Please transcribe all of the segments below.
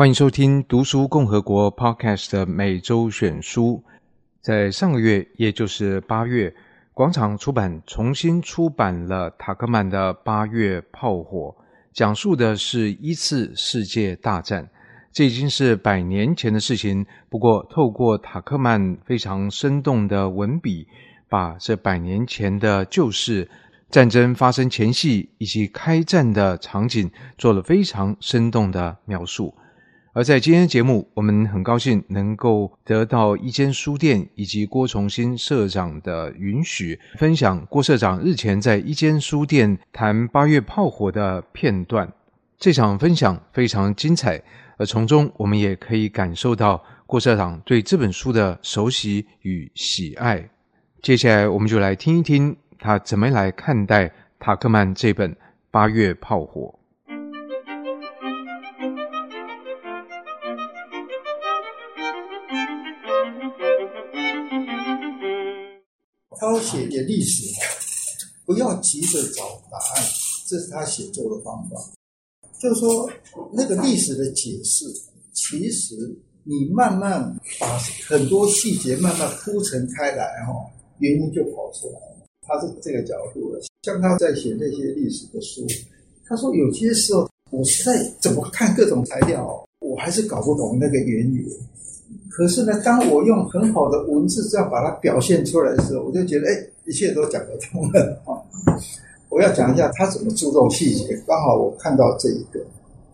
欢迎收听《读书共和国》Podcast 每周选书。在上个月，也就是八月，广场出版重新出版了塔克曼的《八月炮火》，讲述的是一次世界大战。这已经是百年前的事情，不过透过塔克曼非常生动的文笔，把这百年前的旧事、战争发生前夕以及开战的场景做了非常生动的描述。而在今天的节目，我们很高兴能够得到一间书店以及郭重新社长的允许，分享郭社长日前在一间书店谈八月炮火的片段。这场分享非常精彩，而从中我们也可以感受到郭社长对这本书的熟悉与喜爱。接下来，我们就来听一听他怎么来看待塔克曼这本《八月炮火》。他写写历史，不要急着找答案，这是他写作的方法。就是说，那个历史的解释，其实你慢慢把很多细节慢慢铺陈开来，哈，原因就跑出来了。他是这个角度的。像他在写那些历史的书，他说有些时候我实在怎么看各种材料，我还是搞不懂那个原理。可是呢，当我用很好的文字这样把它表现出来的时候，我就觉得，哎，一切都讲得通了啊！我要讲一下他怎么注重细节。刚好我看到这一个，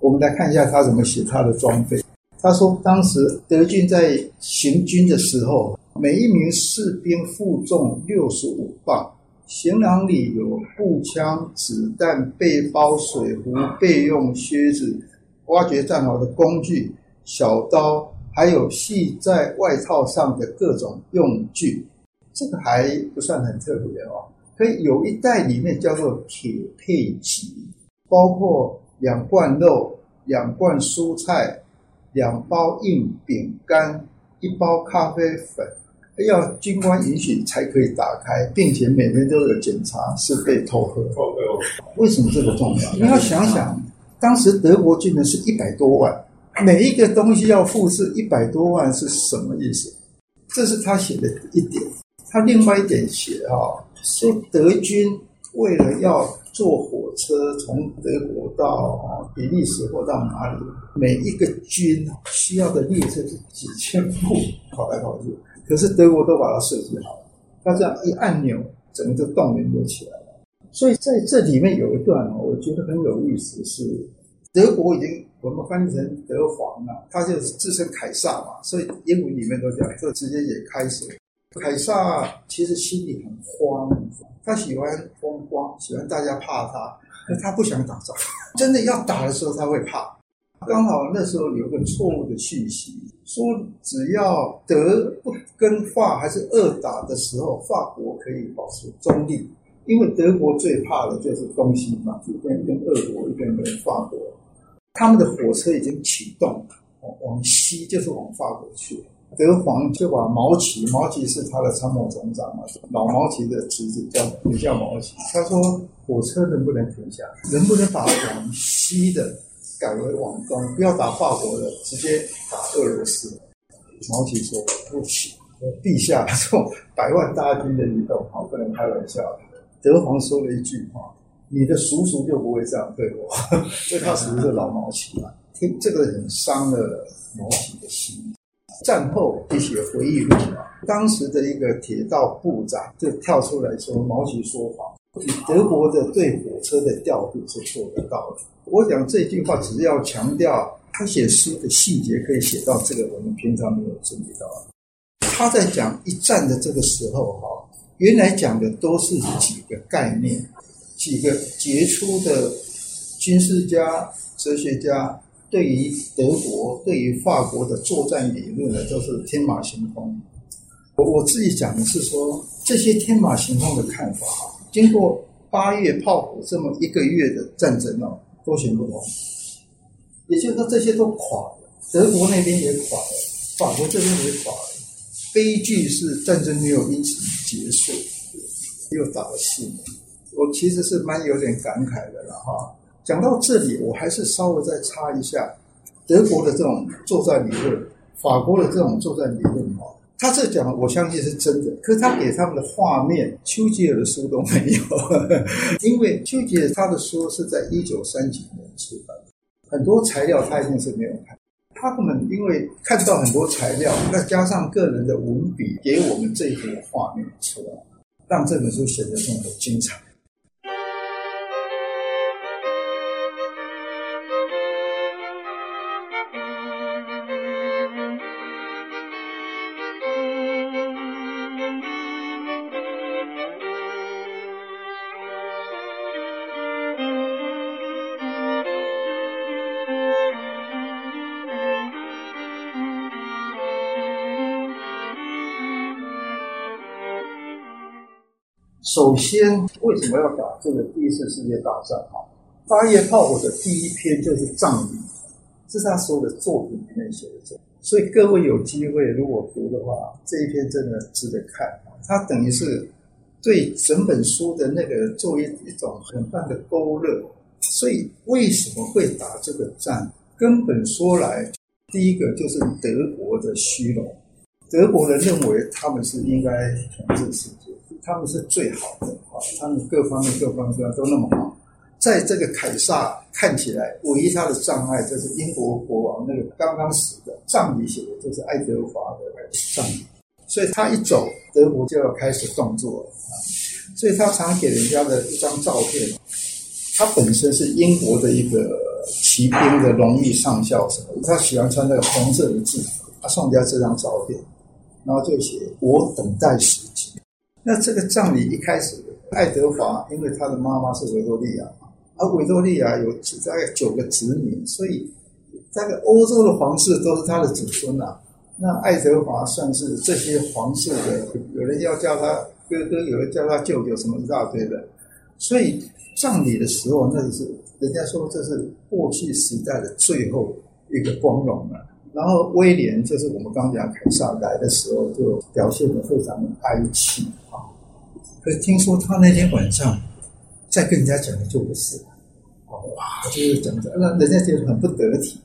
我们来看一下他怎么写他的装备。他说，当时德军在行军的时候，每一名士兵负重六十五磅，行囊里有步枪、子弹、背包、水壶、备用靴子、挖掘战壕的工具、小刀。还有系在外套上的各种用具，这个还不算很特别哦。可以有一袋里面叫做铁配给，包括两罐肉、两罐蔬菜、两包硬饼干、一包咖啡粉，要军官允许才可以打开，并且每天都有检查是被偷喝。为什么这个重要？你要想想，当时德国军人是一百多万。每一个东西要付是一百多万是什么意思？这是他写的一点。他另外一点写哈，说德军为了要坐火车从德国到比利时或到哪里，每一个军需要的列车是几千部跑来跑去，可是德国都把它设计好了。他这样一按钮，整个就动员就起来了。所以在这里面有一段哦，我觉得很有意思，是德国已经。我们翻译成德皇啊，他就是自称凯撒嘛，所以英文里面都讲，就直接也开始。凯撒其实心里很慌，他喜欢风光，喜欢大家怕他，可他不想打仗。真的要打的时候，他会怕。刚好那时候有个错误的讯息，说只要德不跟法还是俄打的时候，法国可以保持中立，因为德国最怕的就是东西嘛，一边跟俄国，一边跟法国。他们的火车已经启动，往往西就是往法国去。德皇就把毛奇，毛奇是他的参谋总长嘛，老毛奇的侄子叫也叫毛奇。他说火车能不能停下？能不能把往西的改为往东？不要打法国的，直接打俄罗斯。毛奇说不行，陛下这种百万大军的移动，好不能开玩笑。德皇说了一句话。你的叔叔就不会这样对我，因为他属于是老毛奇嘛。听这个很伤了毛奇的心。战后一些回忆录嘛，当时的一个铁道部长就跳出来说毛奇说谎，以德国的对火车的调度是做得到的。我讲这句话只是要强调，他写诗的细节可以写到这个我们平常没有注意到。他在讲一战的这个时候哈，原来讲的都是几个概念。几个杰出的军事家、哲学家对于德国、对于法国的作战理论呢，都是天马行空。我我自己讲的是说，这些天马行空的看法，经过八月炮火这么一个月的战争哦，都行不通。也就是说，这些都垮了，德国那边也垮了，法国这边也垮了。悲剧是战争没有因此结束，又打了四年。我其实是蛮有点感慨的了哈。讲到这里，我还是稍微再插一下，德国的这种作战理论，法国的这种作战理论哈，他这讲我相信是真的，可是他给他们的画面，丘吉尔的书都没有，因为丘吉尔他的书是在一九三几年出版，很多材料他一定是没有看。他们因为看到很多材料，再加上个人的文笔，给我们这一幅画面出来，让这本书显得这么精彩。首先，为什么要打这个第一次世界大战？哈，八月炮火的第一篇就是葬礼，这是他所有的作品里面写的。所以各位有机会如果读的话，这一篇真的值得看。他等于是对整本书的那个作为一种很棒的勾勒。所以为什么会打这个战？根本说来，第一个就是德国的虚荣，德国人认为他们是应该统治世界。他们是最好的啊，他们各方面各方面都那么好。在这个凯撒看起来，唯一他的障碍就是英国国王那个刚刚死的葬礼写的就是爱德华的葬礼，所以他一走，德国就要开始动作了啊。所以他常给人家的一张照片，他本身是英国的一个骑兵的荣誉上校什么，他喜欢穿那个红色的制服，他送人家这张照片，然后就写“我等待时机”。那这个葬礼一开始，爱德华因为他的妈妈是维多利亚嘛，而维多利亚有大概九个子女，所以大概欧洲的皇室都是他的子孙呐。那爱德华算是这些皇室的，有人要叫他哥哥，有人叫他舅舅，什么一大堆的。所以葬礼的时候，那是人家说这是过去时代的最后一个光荣了。然后威廉就是我们刚讲凯撒来的时候，就表现得非常的哀戚啊。可是听说他那天晚上在跟人家讲的就不是，哇，就是讲着让人家觉得很不得体。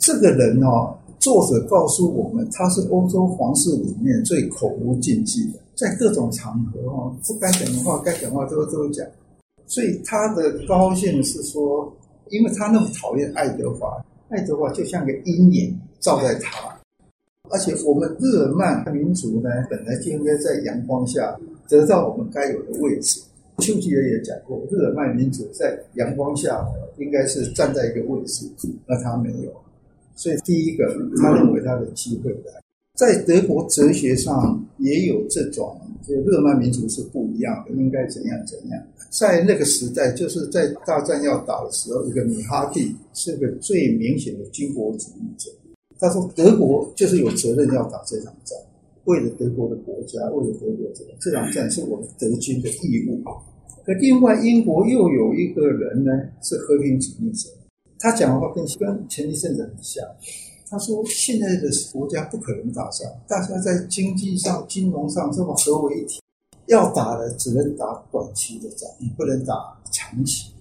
这个人哦，作者告诉我们，他是欧洲皇室里面最口无禁忌的，在各种场合哦，不该讲的话、该讲话都都讲。所以他的高兴是说，因为他那么讨厌爱德华，爱德华就像个鹰眼。照在他，而且我们日耳曼民族呢，本来就应该在阳光下得到我们该有的位置。丘吉尔也讲过，日耳曼民族在阳光下应该是站在一个位置，那他没有。所以第一个，他认为他的机会来。在德国哲学上也有这种，就日耳曼民族是不一样的，应该怎样怎样。在那个时代，就是在大战要打的时候，一个米哈蒂是个最明显的军国主义者。他说：“德国就是有责任要打这场战，为了德国的国家，为了德国这这场战是我们德军的义务。可另外，英国又有一个人呢，是和平主义者，他讲的话跟跟前一阵子很像。他说，现在的国家不可能打仗，大家在经济上、金融上这么合为一体，要打的只能打短期的仗，不能打长期。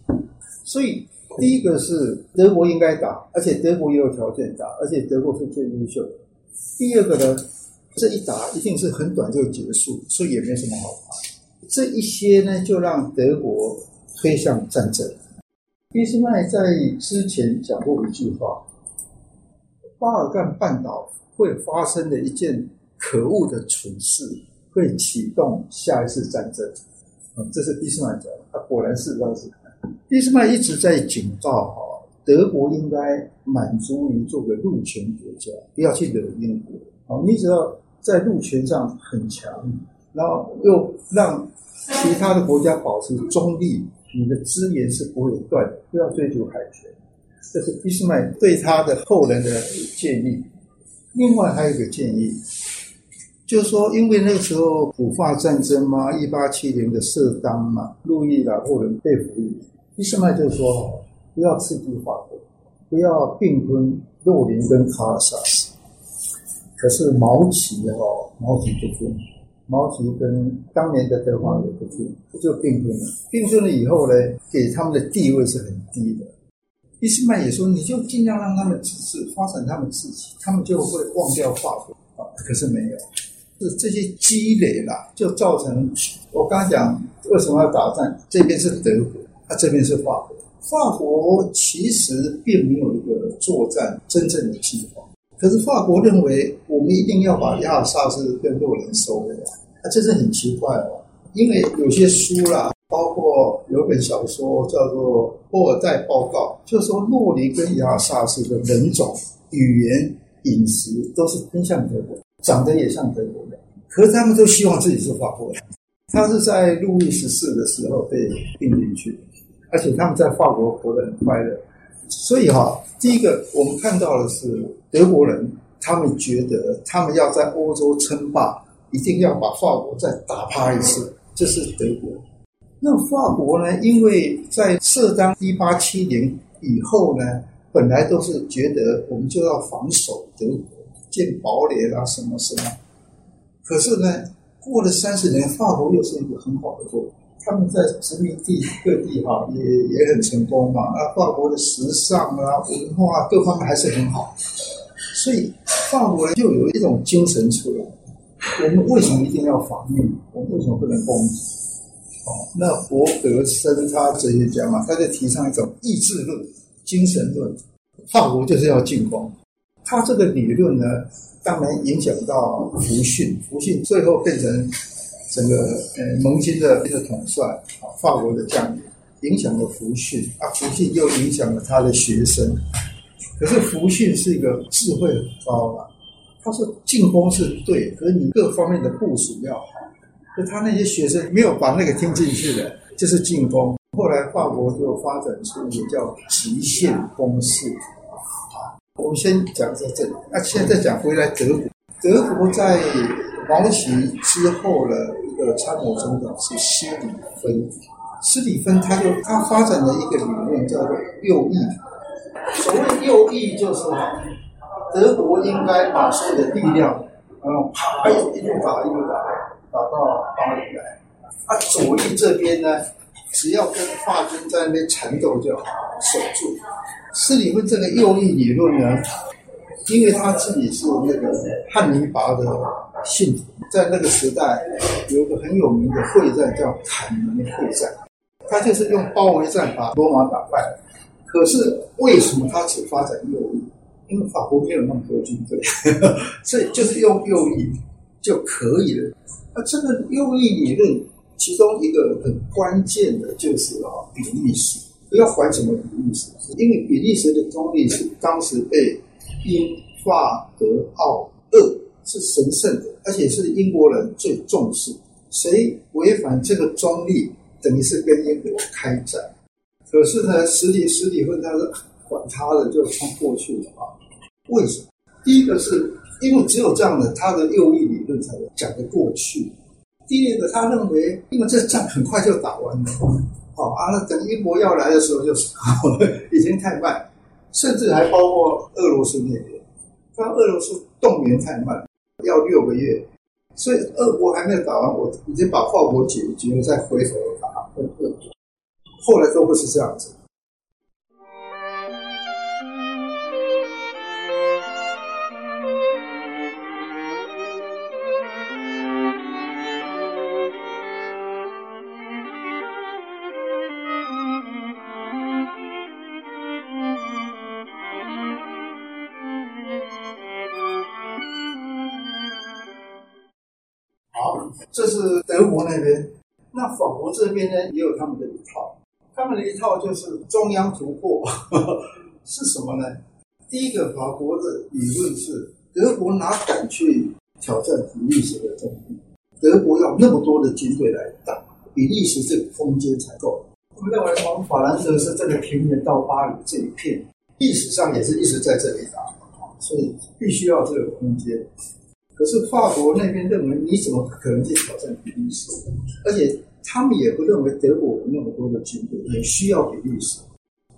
所以。”第一个是德国应该打，而且德国也有条件打，而且德国是最优秀的。第二个呢，这一打一定是很短就结束，所以也没什么好怕。这一些呢，就让德国推向战争。俾斯麦在之前讲过一句话：巴尔干半岛会发生的一件可恶的蠢事，会启动下一次战争。嗯，这是俾斯麦讲的，他果然是如此。俾斯麦一直在警告哈，德国应该满足于做个陆权国家，不要去惹英国。好，你只要在陆权上很强，然后又让其他的国家保持中立，你的资源是不会断的。不要追求海权，这是俾斯麦对他的后人的建议。另外还有一个建议，就是说，因为那个时候普法战争嘛，一八七零的色当嘛，路易的后人被俘虏。俾斯麦就是说，不要刺激法国，不要并吞洛林跟卡尔萨斯。可是毛奇哦，毛奇不听，毛奇跟当年的德皇也不听，就并吞了。并吞了以后呢，给他们的地位是很低的。俾斯麦也说，你就尽量让他们自治发展他们自己，他们就会忘掉法国啊。可是没有，是这些积累啦，就造成我刚讲为什么要打仗？这边是德国，啊，这边是法国。法国其实并没有一个作战真正的计划，可是法国认为我们一定要把亚尔萨斯跟洛林收回来，啊，这是很奇怪哦。因为有些书啦，包括有本小说叫做《波尔代报告》，就说洛林跟亚尔萨斯的人种、语言、饮食都是偏向德国，长得也像德国人，可是他们都希望自己是法国人。他是在路易十四的时候被并进去。而且他们在法国活得很快乐，所以哈，第一个我们看到的是德国人，他们觉得他们要在欧洲称霸，一定要把法国再打趴一次，这是德国。那法国呢？因为在色当一八七零以后呢，本来都是觉得我们就要防守德国，建堡垒啊什么什么。可是呢，过了三十年，法国又是一个很好的国。他们在殖民地各地哈也也很成功嘛，那，法国的时尚啊、文化各方面还是很好，所以法国人就有一种精神出来。我们为什么一定要防御？我们为什么不能攻击？哦，那博格森他哲学家嘛，他就提倡一种意志论、精神论。法国就是要进攻。他这个理论呢，当然影响到福煦，福煦最后变成。整个呃盟军的一个统帅啊，法国的将领影响了福煦啊，福煦又影响了他的学生。可是福煦是一个智慧很高啊，他说进攻是对，可是你各方面的部署要好。可他那些学生没有把那个听进去的，就是进攻。后来法国就发展出一个叫极限攻势。我们先讲在这里。那现在讲回来，德国，德国在毛习之后呢？的参谋总长是施里芬，施里芬他就他发展了一个理论叫做右翼。所谓右翼就是德国应该把所有的力量，然后啪一路打一路打，打到巴黎来。啊，左翼这边呢，只要跟法军在那边缠斗就好，守住。施里芬这个右翼理论呢，因为他自己是那个汉尼拔的信徒。在那个时代，有一个很有名的会战叫坎宁会战，他就是用包围战把罗马打败。可是为什么他只发展右翼？因为法国没有那么多军队，所以就是用右翼就可以了。那这个右翼理论，其中一个很关键的就是啊，比利时。不要管什么比利时，因为比利时的中立是当时被英法德奥俄。是神圣的，而且是英国人最重视。谁违反这个中立，等于是跟英国开战。可是呢，史里史里芬他是管他的，就冲过去了啊。为什么？第一个是因为只有这样的，他的右翼理论才讲得过去。第二个，他认为因为这仗很快就打完了，好啊，那等英国要来的时候就是已经太慢，甚至还包括俄罗斯那边，他俄罗斯动员太慢。要六个月，所以俄国还没有打完，我已经把法国解决了，再回头打俄国。后来都不是这样子。那边，那法国这边呢，也有他们的一套。他们的一套就是中央突破，是什么呢？第一个，法国的理论是，德国哪敢去挑战比利时的中立？德国要那么多的军队来打比利时，这个空间才够。我们认为从法兰克福这个平原到巴黎这一片，历史上也是一直在这里打，所以必须要这个空间。可是法国那边认为，你怎么可能去挑战比利时？而且他们也不认为德国有那么多的军队，也需要比利时。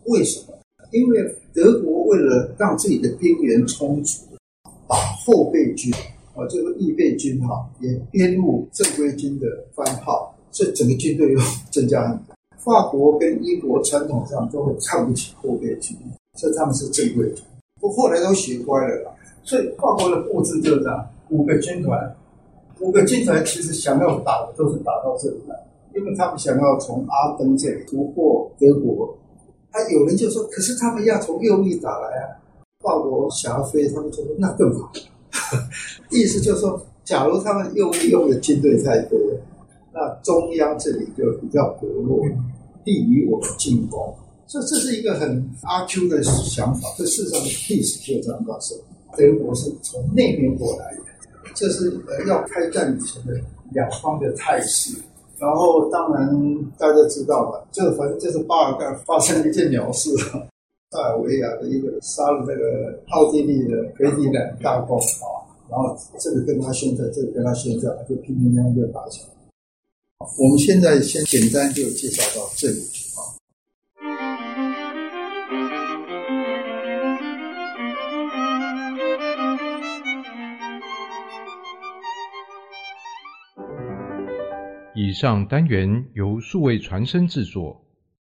为什么？因为德国为了让自己的兵源充足，把后备军啊，这个预备军哈，也编入正规军的番号，所以整个军队又增加很多。法国跟英国传统上都很看不起后备军，所以他们是正规军。不过后来都学乖了啦，所以法国的布置就是这样：五个军团，五个军团其实想要打的都是打到这里来，因为他们想要从阿登这里突破德国。啊，有人就说，可是他们要从右翼打来啊，法国想要飞，他们就说那更好。意思就是说，假如他们右翼用的军队太多。那中央这里就比较薄弱，利于我们进攻，所以这是一个很阿 Q 的想法。这事实上历史就这样发生。德国是从那边过来的，这是呃要开战以前的两方的态势。然后当然大家知道了，这反正就是巴尔干发生了一件鸟事，塞尔维亚的一个杀了那个奥地利的斐迪南大公啊，然后这个跟他宣战，这个跟他宣战，就乒乒乓乓就打起来。我们现在先简单就介绍到这里以上单元由数位传声制作。